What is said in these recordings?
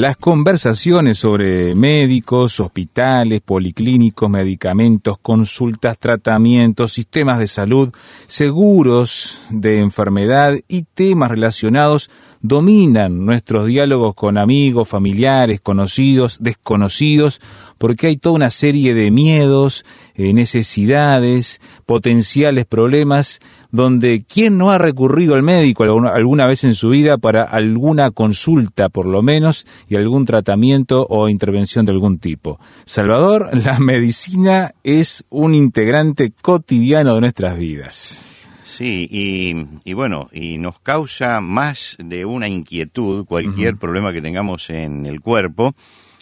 Las conversaciones sobre médicos, hospitales, policlínicos, medicamentos, consultas, tratamientos, sistemas de salud, seguros de enfermedad y temas relacionados dominan nuestros diálogos con amigos, familiares, conocidos, desconocidos, porque hay toda una serie de miedos, eh, necesidades, potenciales problemas, donde ¿quién no ha recurrido al médico alguna, vez en su vida para alguna consulta, por lo menos, y algún tratamiento o intervención de algún tipo. Salvador, la medicina es un integrante cotidiano de nuestras vidas. Sí, y, bueno, y nos causa más de una inquietud cualquier problema que tengamos en el cuerpo,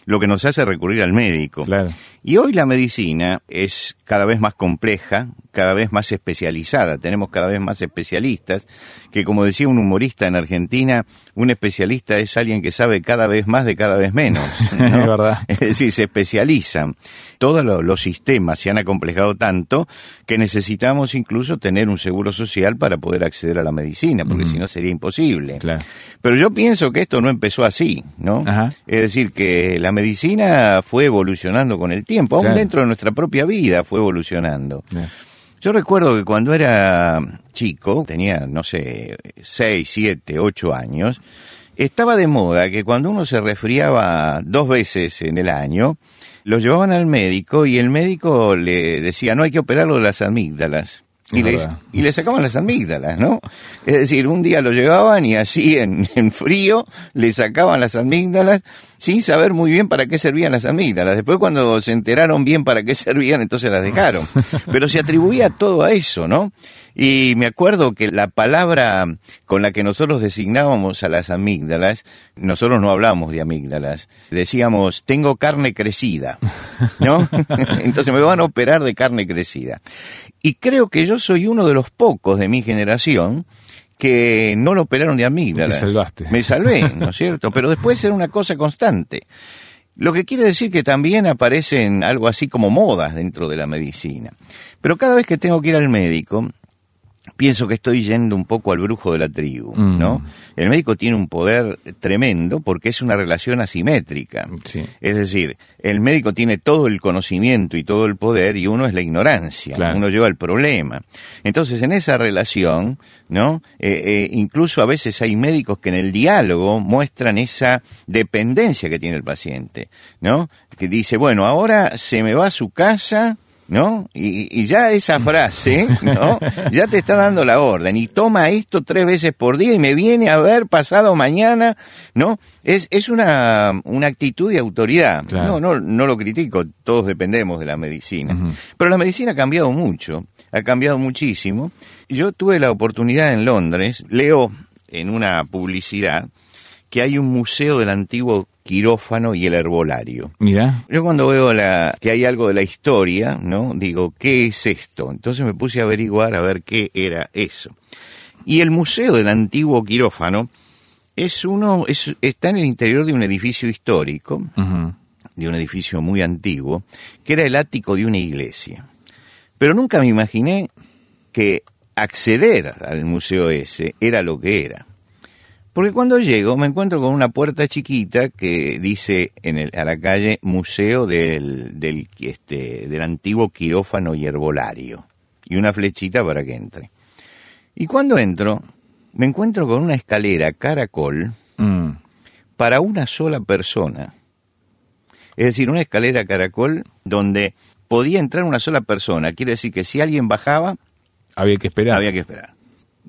lo que nos hace recurrir al médico. Y hoy la medicina es cada vez más compleja, cada vez más especializada, tenemos cada vez más especialistas, que como decía un humorista en Argentina, un especialista es alguien que sabe cada vez más de cada vez menos. es verdad. Es decir, se especializan. Todos los sistemas se han acomplejado tanto que necesitamos incluso tener un seguro social para poder acceder a la medicina, porque si no sería imposible. Pero yo pienso que esto no empezó así, ¿no? Es decir, que la medicina fue evolucionando con el tiempo, aún dentro de nuestra propia vida fue evolucionando. Yo recuerdo que cuando era chico, tenía, no sé, 6, 7, 8 años, estaba de moda que cuando uno se resfriaba dos veces en el año, lo llevaban al médico y el médico le decía, no hay que operarlo de las amígdalas. Y le, y le sacaban las amígdalas, ¿no? Es decir, un día lo llevaban y así en, en, frío le sacaban las amígdalas sin saber muy bien para qué servían las amígdalas. Después cuando se enteraron bien para qué servían, entonces las dejaron. Pero se atribuía todo a eso, ¿no? Y me acuerdo que la palabra con la que nosotros designábamos a las amígdalas, nosotros no hablábamos de amígdalas, decíamos, tengo carne crecida, ¿no? Entonces me van a operar de carne crecida. Y creo que yo soy uno de los pocos de mi generación que no lo operaron de amígdalas. salvaste. Me salvé, ¿no es cierto? Pero después era una cosa constante. Lo que quiere decir que también aparecen algo así como modas dentro de la medicina. Pero cada vez que tengo que ir al médico, pienso que estoy yendo un poco al brujo de la tribu, mm. ¿no? El médico tiene un poder tremendo porque es una relación asimétrica. Es decir, el médico tiene todo el conocimiento y todo el poder y uno es la ignorancia, uno lleva el problema. Entonces, en esa relación, ¿no? Eh, eh, incluso a veces hay médicos que en el diálogo muestran esa dependencia que tiene el paciente, ¿no? Que dice, bueno, ahora se me va a su casa, ¿no? Y, ya esa frase, ¿no? Ya te está dando la orden y toma esto tres veces por día y me viene a ver pasado mañana, ¿no? Es, es una, una actitud de autoridad. No, no, no lo critico, todos dependemos de la medicina. Pero la medicina ha cambiado mucho, ha cambiado muchísimo. Yo tuve la oportunidad en Londres, leo en una publicidad que hay un museo del antiguo quirófano y el herbolario. Mira. Yo cuando veo la, que hay algo de la historia, ¿no? Digo, ¿qué es esto? Entonces me puse a averiguar a ver qué era eso. Y el museo del antiguo quirófano es uno, es, está en el interior de un edificio histórico, de un edificio muy antiguo, que era el ático de una iglesia. Pero nunca me imaginé que acceder al museo ese era lo que era. Porque cuando llego me encuentro con una puerta chiquita que dice en el, a la calle Museo del, del, este, del antiguo quirófano y herbolario. Y una flechita para que entre. Y cuando entro, me encuentro con una escalera caracol mm. para una sola persona. Es decir, una escalera caracol donde podía entrar una sola persona. Quiere decir que si alguien bajaba... Había que esperar. Había que esperar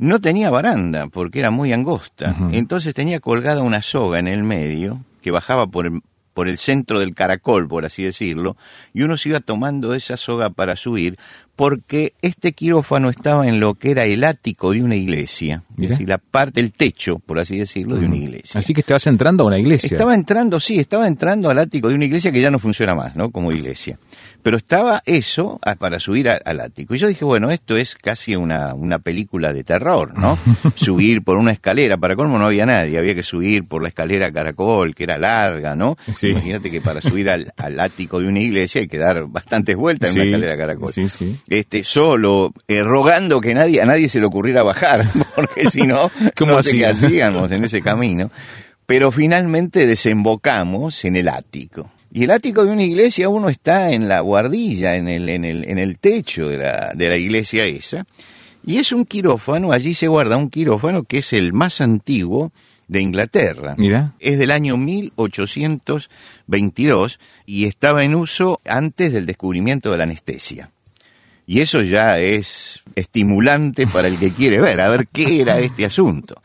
no tenía baranda porque era muy angosta. Entonces tenía colgada una soga en el medio que bajaba por el, por el centro del caracol, por así decirlo, y uno se iba tomando esa soga para subir porque este quirófano estaba en lo que era el ático de una iglesia, es decir, la parte, el techo, por así decirlo, de una iglesia. Así que estabas entrando a una iglesia. Estaba entrando, sí, estaba entrando al ático de una iglesia que ya no funciona más, ¿no? Como iglesia. Pero estaba eso ah, para subir al ático. Y yo dije, bueno, esto es casi una, una película de terror, ¿no? subir por una escalera, para colmo no había nadie, había que subir por la escalera caracol, que era larga, ¿no? Imagínate que para subir al, ático de una iglesia hay que dar bastantes vueltas en una escalera caracol. Sí, sí este, solo, eh, rogando que nadie, a nadie se le ocurriera bajar, porque si no, no sé qué hacíamos en ese camino. Pero finalmente desembocamos en el ático. Y el ático de una iglesia, uno está en la guardilla, en el, en el, en el techo de la, de la iglesia esa. Y es un quirófano, allí se guarda un quirófano que es el más antiguo de Inglaterra. Mira. Es del año 1822 y estaba en uso antes del descubrimiento de la anestesia. Y eso ya es estimulante para el que quiere ver, a ver qué era este asunto.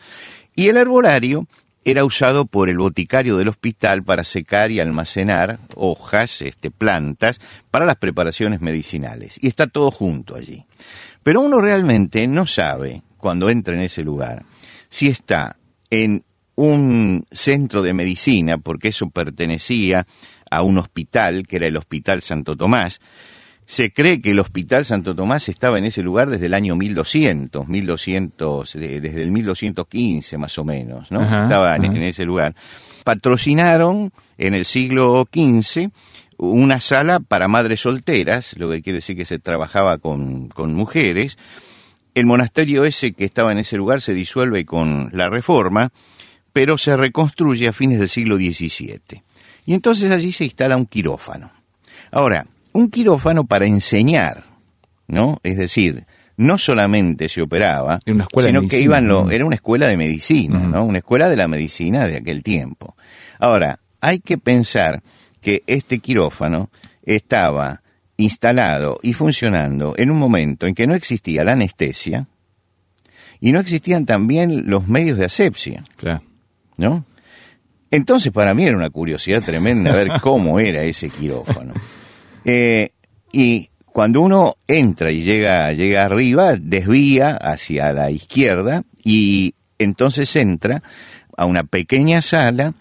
Y el herbolario era usado por el boticario del hospital para secar y almacenar hojas, este, plantas, para las preparaciones medicinales. Y está todo junto allí. Pero uno realmente no sabe, cuando entra en ese lugar, si está en un centro de medicina, porque eso pertenecía a un hospital, que era el Hospital Santo Tomás, se cree que el Hospital Santo Tomás estaba en ese lugar desde el año 1200, 1200 desde el 1215 más o menos, ¿no? estaba en, ese lugar. Patrocinaron en el siglo XV una sala para madres solteras, lo que quiere decir que se trabajaba con, con mujeres. El monasterio ese que estaba en ese lugar se disuelve con la reforma, pero se reconstruye a fines del siglo XVII. Y entonces allí se instala un quirófano. Ahora, un quirófano para enseñar, ¿no? Es decir, no solamente se operaba, sino que iban lo, era una escuela de medicina, ¿no? Una escuela de la medicina de aquel tiempo. Ahora, hay que pensar que este quirófano estaba instalado y funcionando en un momento en que no existía la anestesia y no existían también los medios de asepsia. Claro. ¿No? Entonces para mí era una curiosidad tremenda ver cómo era ese quirófano. Eh, y cuando uno entra y llega, llega arriba, desvía hacia la izquierda y entonces entra a una pequeña sala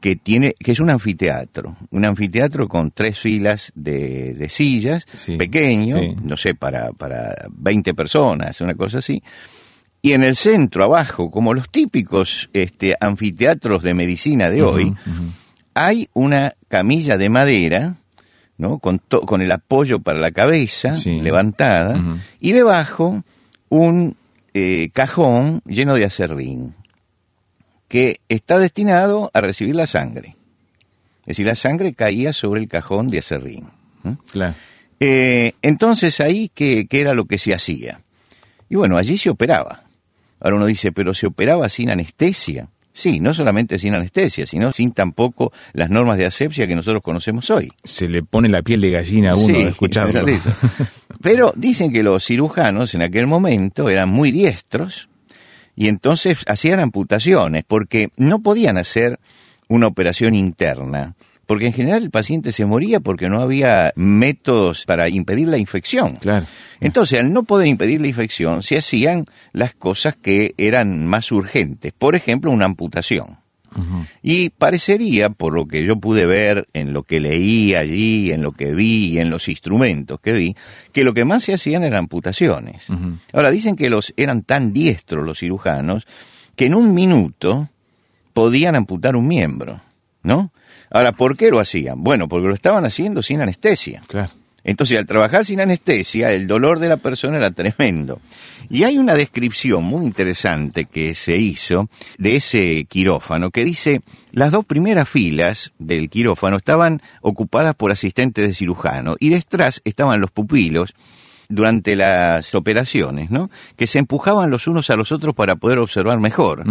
que tiene que es un anfiteatro, un anfiteatro con tres filas de, de sillas, pequeño, no sé, para, para 20 personas, una cosa así. Y en el centro, abajo, como los típicos este, anfiteatros de medicina de hoy, hay una camilla de madera ¿no? Con, con el apoyo para la cabeza levantada y debajo un eh, cajón lleno de acerrín que está destinado a recibir la sangre. Es decir, la sangre caía sobre el cajón de acerrín. Eh, entonces ahí, ¿qué, ¿qué era lo que se hacía? Y bueno, allí se operaba. Ahora uno dice, pero se operaba sin anestesia. Sí, no solamente sin anestesia, sino sin tampoco las normas de asepsia que nosotros conocemos hoy. Se le pone la piel de gallina a uno de escucharlo. Pero dicen que los cirujanos en aquel momento eran muy diestros y entonces hacían amputaciones porque no podían hacer una operación interna porque en general el paciente se moría porque no había métodos para impedir la infección. Claro. Entonces, al no poder impedir la infección, se hacían las cosas que eran más urgentes, por ejemplo, una amputación. Y parecería, por lo que yo pude ver, en lo que leí allí, en lo que vi y en los instrumentos que vi, que lo que más se hacían eran amputaciones. Ahora, dicen que los eran tan diestros los cirujanos que en un minuto podían amputar un miembro, ¿no? Ahora, ¿por qué lo hacían? Bueno, porque lo estaban haciendo sin anestesia. Claro. Entonces, al trabajar sin anestesia, el dolor de la persona era tremendo. Y hay una descripción muy interesante que se hizo de ese quirófano que dice, las dos primeras filas del quirófano estaban ocupadas por asistentes de cirujano y detrás estaban los pupilos durante las operaciones, ¿no? Que se empujaban los unos a los otros para poder observar mejor.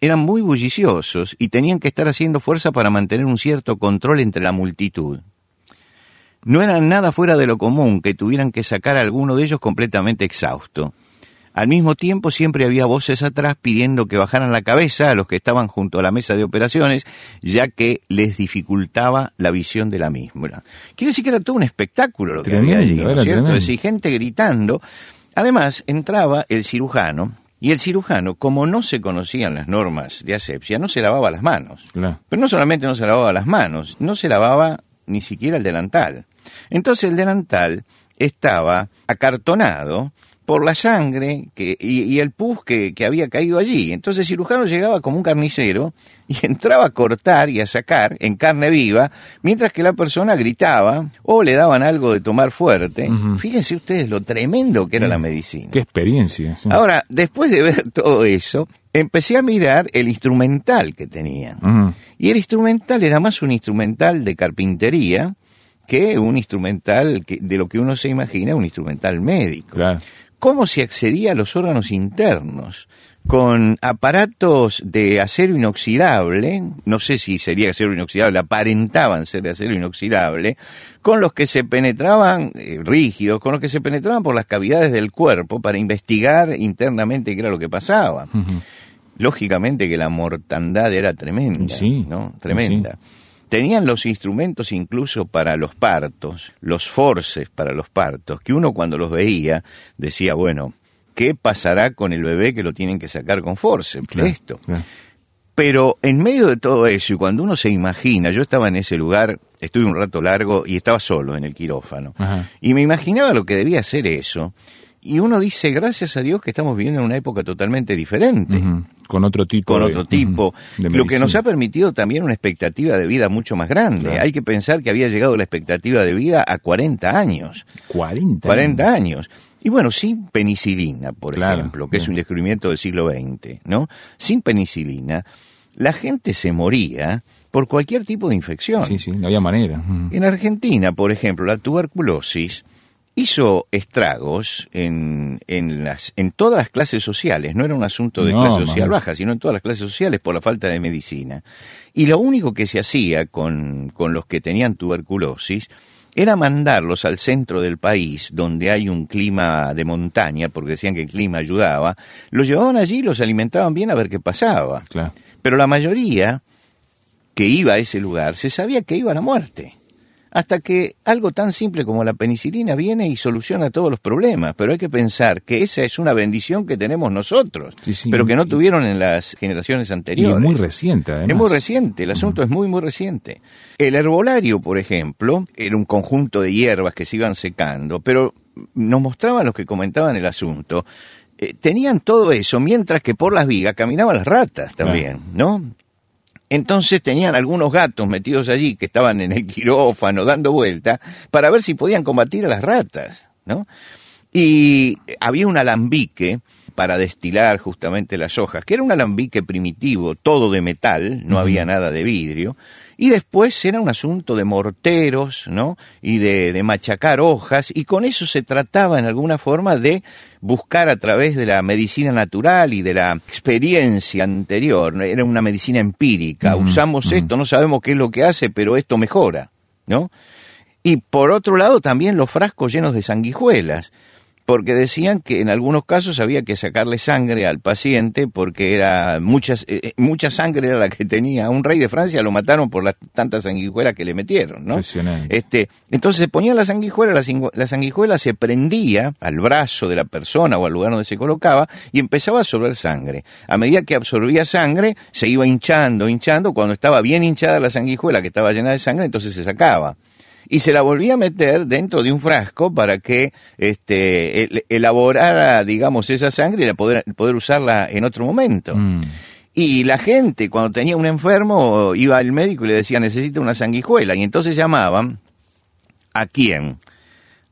Eran muy bulliciosos y tenían que estar haciendo fuerza para mantener un cierto control entre la multitud. No eran nada fuera de lo común que tuvieran que sacar a alguno de ellos completamente exhausto. Al mismo tiempo siempre había voces atrás pidiendo que bajaran la cabeza a los que estaban junto a la mesa de operaciones, ya que les dificultaba la visión de la misma. Quiere decir que era todo un espectáculo lo que había allí, ¿no es cierto? Es decir, gente gritando. Además, entraba el cirujano, y el cirujano, como no se conocían las normas de asepsia, no se lavaba las manos. Pero no solamente no se lavaba las manos, no se lavaba ni siquiera el delantal. Entonces el delantal estaba acartonado por la sangre que, y, el pus que, que, había caído allí. Entonces el cirujano llegaba como un carnicero y entraba a cortar y a sacar en carne viva, mientras que la persona gritaba o le daban algo de tomar fuerte. Fíjense ustedes lo tremendo que era la medicina. Qué experiencia. Ahora, después de ver todo eso, empecé a mirar el instrumental que tenían. Y el instrumental era más un instrumental de carpintería que un instrumental que, de lo que uno se imagina, un instrumental médico. Claro cómo se accedía a los órganos internos con aparatos de acero inoxidable, no sé si sería acero inoxidable, aparentaban ser de acero inoxidable, con los que se penetraban, eh, rígidos, con los que se penetraban por las cavidades del cuerpo para investigar internamente qué era lo que pasaba. Lógicamente que la mortandad era tremenda, ¿no? Tremenda. Tenían los instrumentos incluso para los partos, los forces para los partos, que uno cuando los veía decía, bueno, ¿qué pasará con el bebé que lo tienen que sacar con force? Esto. Pero en medio de todo eso, y cuando uno se imagina, yo estaba en ese lugar, estuve un rato largo y estaba solo en el quirófano, y me imaginaba lo que debía ser eso, y uno dice, gracias a Dios que estamos viviendo en una época totalmente diferente. Con otro tipo. Con otro tipo. lo que nos ha permitido también una expectativa de vida mucho más grande. Hay que pensar que había llegado la expectativa de vida a 40 años. 40. 40 años. Y bueno, sin penicilina, por ejemplo, que es un descubrimiento del siglo XX, ¿no? Sin penicilina, la gente se moría por cualquier tipo de infección. Sí, sí, no había manera. En Argentina, por ejemplo, la tuberculosis hizo estragos en, en, las, en todas las clases sociales. No era un asunto de clase social baja, sino en todas las clases sociales por la falta de medicina. Y lo único que se hacía con, con los que tenían tuberculosis era mandarlos al centro del país, donde hay un clima de montaña, porque decían que el clima ayudaba, los llevaban allí y los alimentaban bien a ver qué pasaba. Pero la mayoría que iba a ese lugar se sabía que iba a la muerte hasta que algo tan simple como la penicilina viene y soluciona todos los problemas. Pero hay que pensar que esa es una bendición que tenemos nosotros, pero que no tuvieron en las generaciones anteriores. Y es muy reciente, además. Es muy reciente, el asunto es muy, muy reciente. El herbolario, por ejemplo, era un conjunto de hierbas que se iban secando, pero nos mostraban los que comentaban el asunto eh, tenían todo eso, mientras que por las vigas caminaban las ratas también, ¿no? Entonces tenían algunos gatos metidos allí que estaban en el quirófano dando vuelta para ver si podían combatir a las ratas, ¿no? Y había un alambique para destilar justamente las hojas, que era un alambique primitivo, todo de metal, no había nada de vidrio, y después era un asunto de morteros, ¿no? Y de, de, machacar hojas, y con eso se trataba en alguna forma de buscar a través de la medicina natural y de la experiencia anterior, era una medicina empírica, usamos esto, no sabemos qué es lo que hace, pero esto mejora, ¿no? Y por otro lado también los frascos llenos de sanguijuelas, porque decían que en algunos casos había que sacarle sangre al paciente porque era muchas, eh, eh, mucha sangre era la que tenía. Un rey de Francia lo mataron por las tantas sanguijuelas que le metieron, ¿no? Este, entonces se ponía la sanguijuela, la, sanguijuela se prendía al brazo de la persona o al lugar donde se colocaba y empezaba a absorber sangre. A medida que absorbía sangre, se iba hinchando, hinchando. Cuando estaba bien hinchada la sanguijuela, que estaba llena de sangre, entonces se sacaba y se la volvía a meter dentro de un frasco para que este, elaborara, digamos, esa sangre y poder, poder usarla en otro momento. Mm. Y la gente, cuando tenía un enfermo, iba al médico y le decía, necesita una sanguijuela. Y entonces llamaban, ¿a quién?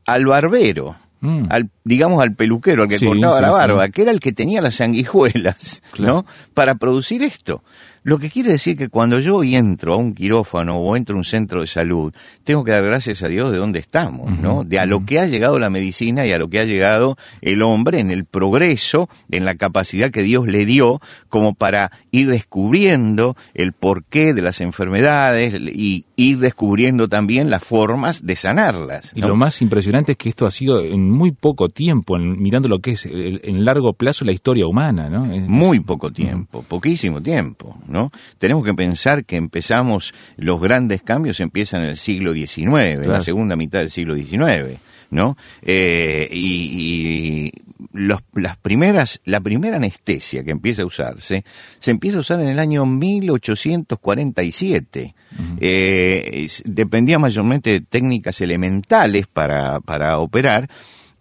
Al barbero. Mm. Al, digamos al peluquero, al que cortaba la barba, que era el que tenía las sanguijuelas, ¿no? Para producir esto. Lo que quiere decir que cuando yo entro a un quirófano o entro a un centro de salud, tengo que dar gracias a Dios de dónde estamos, ¿no? De a lo que ha llegado la medicina y a lo que ha llegado el hombre en el progreso, en la capacidad que Dios le dio como para ir descubriendo el porqué de las enfermedades y ir descubriendo también las formas de sanarlas. Y lo más impresionante es que esto ha sido en muy poco tiempo, en, mirando lo que es en largo plazo la historia humana, ¿no? muy poco tiempo, poquísimo tiempo. ¿No? Tenemos que pensar que empezamos, los grandes cambios empiezan en el siglo XIX, en la segunda mitad del siglo XIX, ¿no? Eh, y, las primeras, la primera anestesia que empieza a usarse, se empieza a usar en el año 1847. Eh, dependía mayormente de técnicas elementales para, para operar,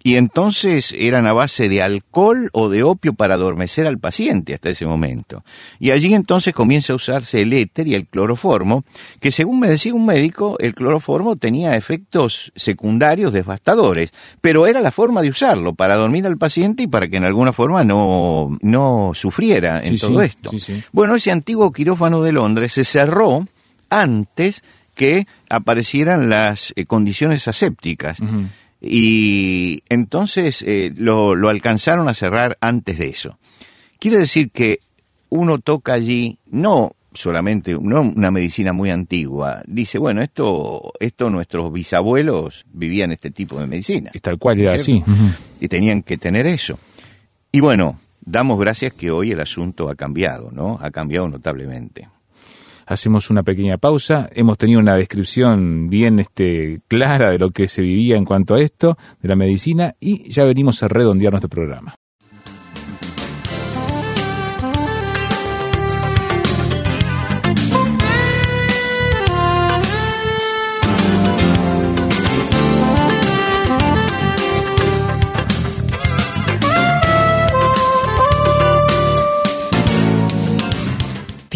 y entonces eran a base de alcohol o de opio para adormecer al paciente hasta ese momento. Y allí entonces comienza a usarse el éter y el cloroformo, que según me decía un médico, el cloroformo tenía efectos secundarios devastadores, pero era la forma de usarlo para dormir al paciente y para que en alguna forma no, no sufriera en todo esto. bueno, ese antiguo quirófano de Londres se cerró antes que aparecieran las eh, condiciones asépticas y entonces eh, lo, lo alcanzaron a cerrar antes de eso. Quiere decir que uno toca allí no solamente no una medicina muy antigua. Dice, bueno, esto, esto nuestros bisabuelos vivían este tipo de medicina. Y tal cual era así. Y tenían que tener eso. Y bueno, damos gracias que hoy el asunto ha cambiado, ¿no? Ha cambiado notablemente hacemos una pequeña pausa. Hemos tenido una descripción bien este, clara de lo que se vivía en cuanto a esto, de la medicina, y ya venimos a redondear nuestro programa.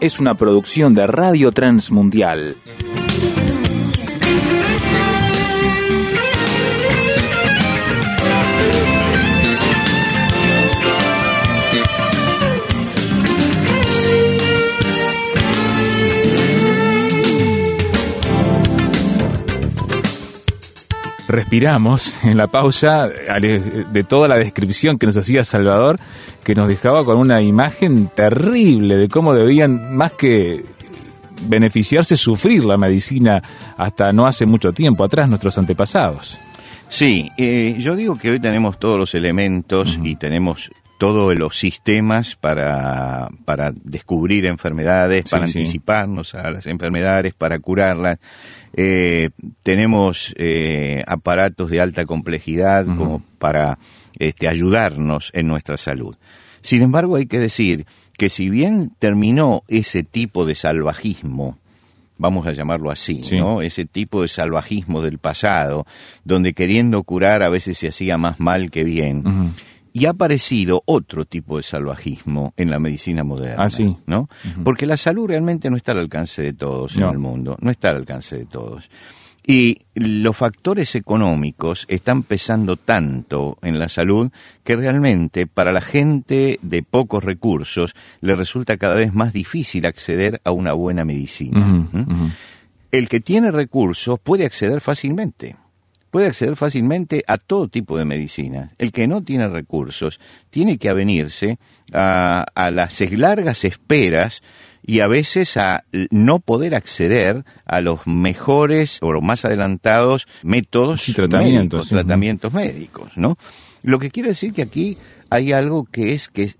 es una producción de Radio Transmundial. Respiramos en la pausa de toda la descripción que nos hacía Salvador, que nos dejaba con una imagen terrible de cómo debían, más que beneficiarse, sufrir la medicina hasta no hace mucho tiempo atrás nuestros antepasados. Sí, eh, yo digo que hoy tenemos todos los elementos y tenemos todos los sistemas para, para descubrir enfermedades, para anticiparnos a las enfermedades, para curarlas. Eh, tenemos eh, aparatos de alta complejidad como para este, ayudarnos en nuestra salud. Sin embargo, hay que decir que si bien terminó ese tipo de salvajismo, vamos a llamarlo así, ¿no? Ese tipo de salvajismo del pasado, donde queriendo curar a veces se hacía más mal que bien y ha aparecido otro tipo de salvajismo en la medicina moderna, ah, ¿no? Porque la salud realmente no está al alcance de todos en el mundo, no está al alcance de todos. Y los factores económicos están pesando tanto en la salud que realmente para la gente de pocos recursos le resulta cada vez más difícil acceder a una buena medicina. El que tiene recursos puede acceder fácilmente puede acceder fácilmente a todo tipo de medicina. El que no tiene recursos tiene que avenirse a, las largas esperas y a veces a no poder acceder a los mejores o los más adelantados métodos y tratamientos, médicos, tratamientos médicos, ¿no? Lo que quiero decir que aquí hay algo que es que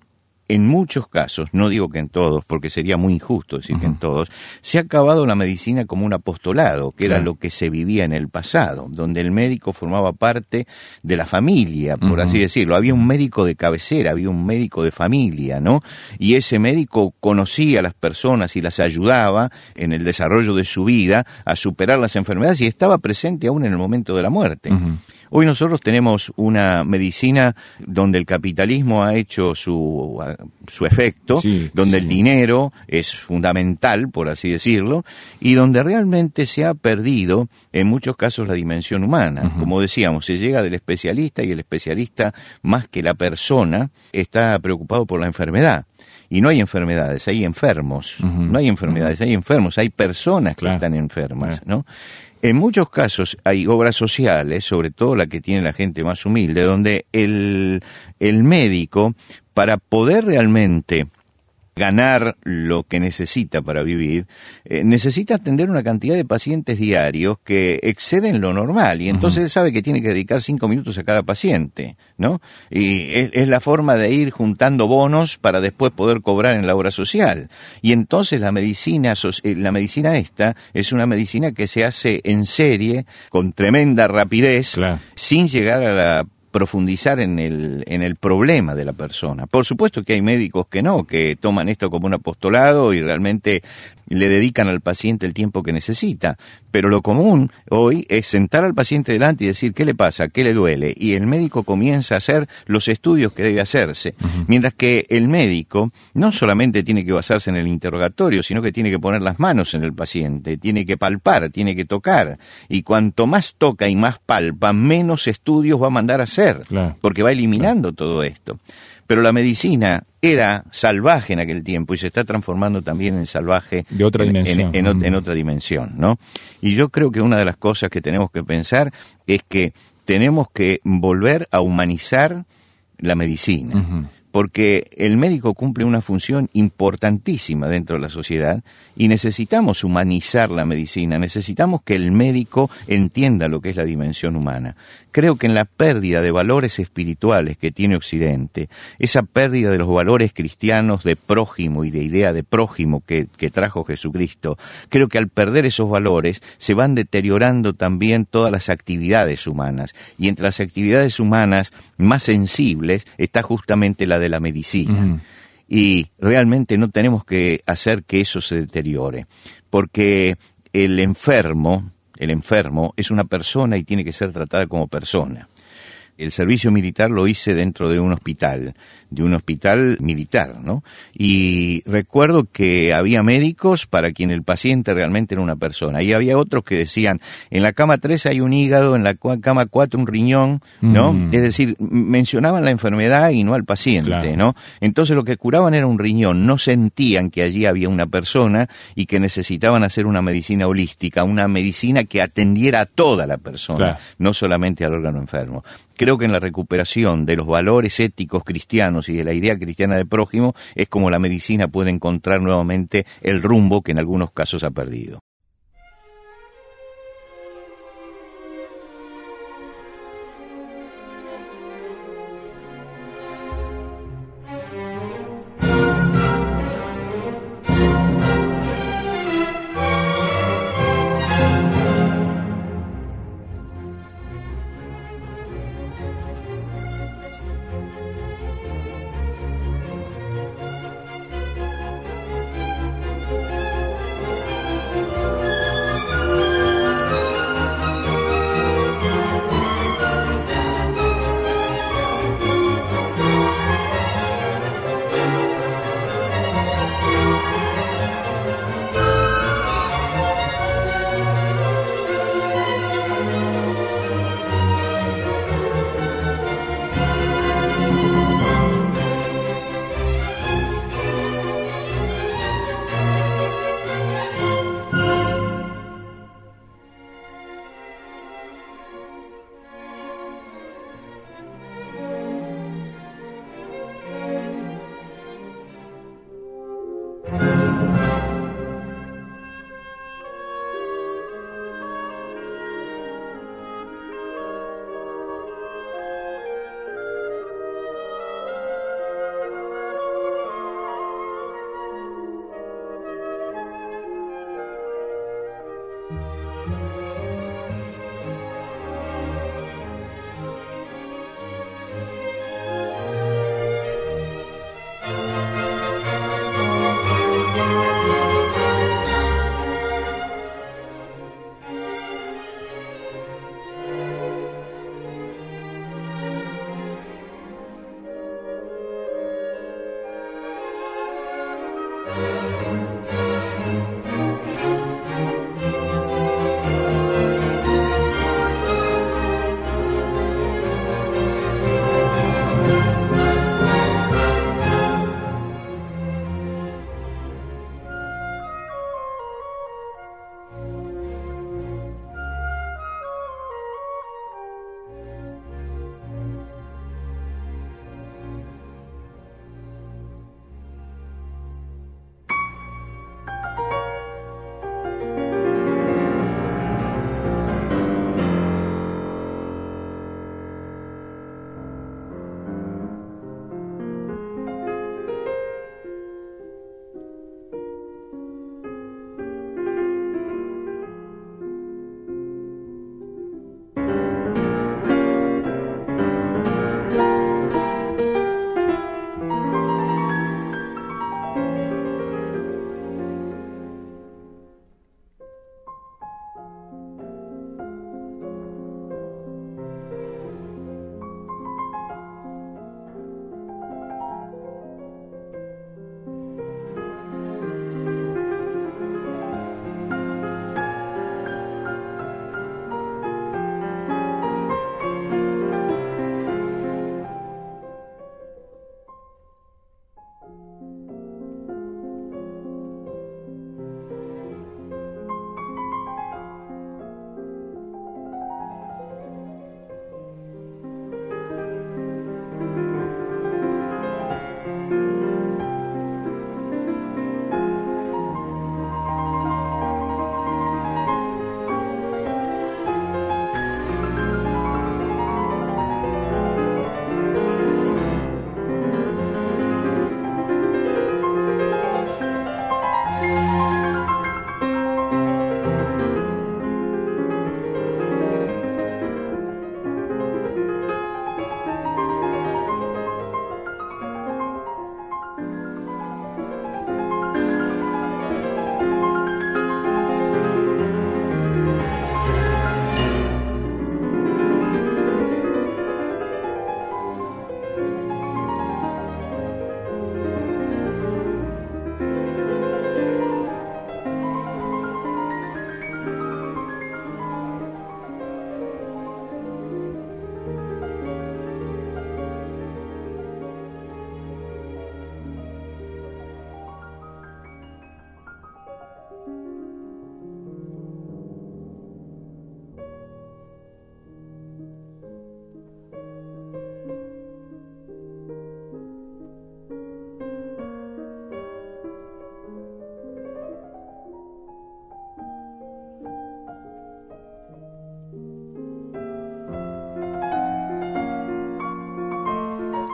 en muchos casos, no digo que en todos, porque sería muy injusto decir que en todos, se ha acabado la medicina como un apostolado, que era lo que se vivía en el pasado, donde el médico formaba parte de la familia, por así decirlo. Había un médico de cabecera, había un médico de familia, ¿no? Y ese médico conocía a las personas y las ayudaba en el desarrollo de su vida a superar las enfermedades y estaba presente aún en el momento de la muerte. Hoy nosotros tenemos una medicina donde el capitalismo ha hecho su, su efecto, donde el dinero es fundamental, por así decirlo, y donde realmente se ha perdido en muchos casos la dimensión humana. Como decíamos, se llega del especialista y el especialista, más que la persona, está preocupado por la enfermedad. Y no hay enfermedades, hay enfermos. No hay enfermedades, hay enfermos, hay personas que están enfermas, ¿no? En muchos casos hay obras sociales, sobre todo la que tiene la gente más humilde, donde el, el médico, para poder realmente ganar lo que necesita para vivir, eh, necesita atender una cantidad de pacientes diarios que exceden lo normal y entonces él sabe que tiene que dedicar cinco minutos a cada paciente, ¿no? Y es, la forma de ir juntando bonos para después poder cobrar en la obra social. Y entonces la medicina, eh, la medicina esta es una medicina que se hace en serie, con tremenda rapidez, sin llegar a la profundizar en el, en el problema de la persona. Por supuesto que hay médicos que no, que toman esto como un apostolado y realmente le dedican al paciente el tiempo que necesita. Pero lo común hoy es sentar al paciente delante y decir qué le pasa, qué le duele, y el médico comienza a hacer los estudios que debe hacerse. Mientras que el médico no solamente tiene que basarse en el interrogatorio, sino que tiene que poner las manos en el paciente, tiene que palpar, tiene que tocar. Y cuanto más toca y más palpa, menos estudios va a mandar a hacer, porque va eliminando todo esto. Pero la medicina era salvaje en aquel tiempo y se está transformando también en salvaje de otra dimensión. En, otra dimensión, ¿no? Y yo creo que una de las cosas que tenemos que pensar es que tenemos que volver a humanizar la medicina. Porque el médico cumple una función importantísima dentro de la sociedad y necesitamos humanizar la medicina, necesitamos que el médico entienda lo que es la dimensión humana. Creo que en la pérdida de valores espirituales que tiene Occidente, esa pérdida de los valores cristianos de prójimo y de idea de prójimo que, trajo Jesucristo, creo que al perder esos valores se van deteriorando también todas las actividades humanas. Y entre las actividades humanas más sensibles está justamente la de la medicina y realmente no tenemos que hacer que eso se deteriore, porque el enfermo, el enfermo es una persona y tiene que ser tratada como persona. El servicio militar lo hice dentro de un hospital de un hospital militar, ¿no? Y recuerdo que había médicos para quien el paciente realmente era una persona. Y había otros que decían, en la cama 3 hay un hígado, en la cama 4 un riñón, ¿no? Mm. Es decir, mencionaban la enfermedad y no al paciente, ¿no? Entonces lo que curaban era un riñón, no sentían que allí había una persona y que necesitaban hacer una medicina holística, una medicina que atendiera a toda la persona, no solamente al órgano enfermo. Creo que en la recuperación de los valores éticos cristianos, y de la idea cristiana de prójimo es como la medicina puede encontrar nuevamente el rumbo que en algunos casos ha perdido.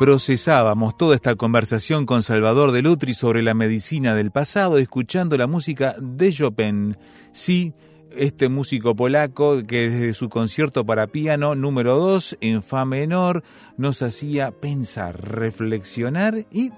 Procesábamos toda esta conversación con Salvador de Lutri sobre la medicina del pasado, escuchando la música de Chopin. Sí, este músico polaco que desde su concierto para piano número 2 en fa menor nos hacía pensar, reflexionar y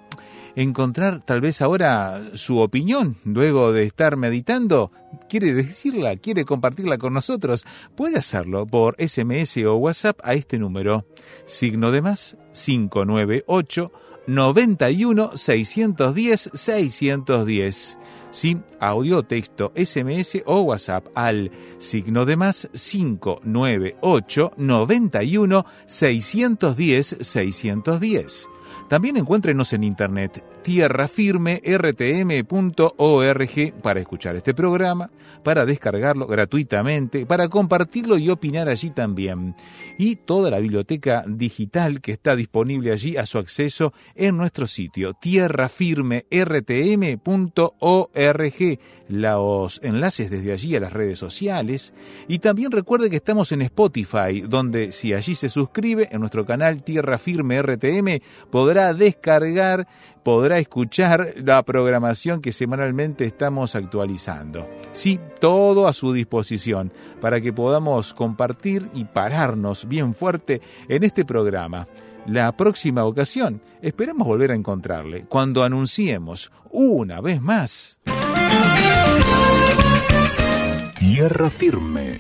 encontrar tal vez ahora su opinión luego de estar meditando. ¿Quiere decirla? ¿Quiere compartirla con nosotros? Puede hacerlo por SMS o WhatsApp a este número. Signo de más 598 91 610 610. Sí, audio, texto, SMS o WhatsApp al signo de más 598 91 610 610. También encuéntrenos en internet tierrafirmertm.org para escuchar este programa, para descargarlo gratuitamente, para compartirlo y opinar allí también. Y toda la biblioteca digital que está disponible allí a su acceso en nuestro sitio tierrafirmertm.org. Los enlaces desde allí a las redes sociales. Y también recuerde que estamos en Spotify, donde si allí se suscribe en nuestro canal Tierra Firme RTM, podrá descargar, podrá escuchar la programación que semanalmente estamos actualizando. Sí, todo a su disposición para que podamos compartir y pararnos bien fuerte en este programa. La próxima ocasión esperamos volver a encontrarle cuando anunciemos una vez más. Tierra firme.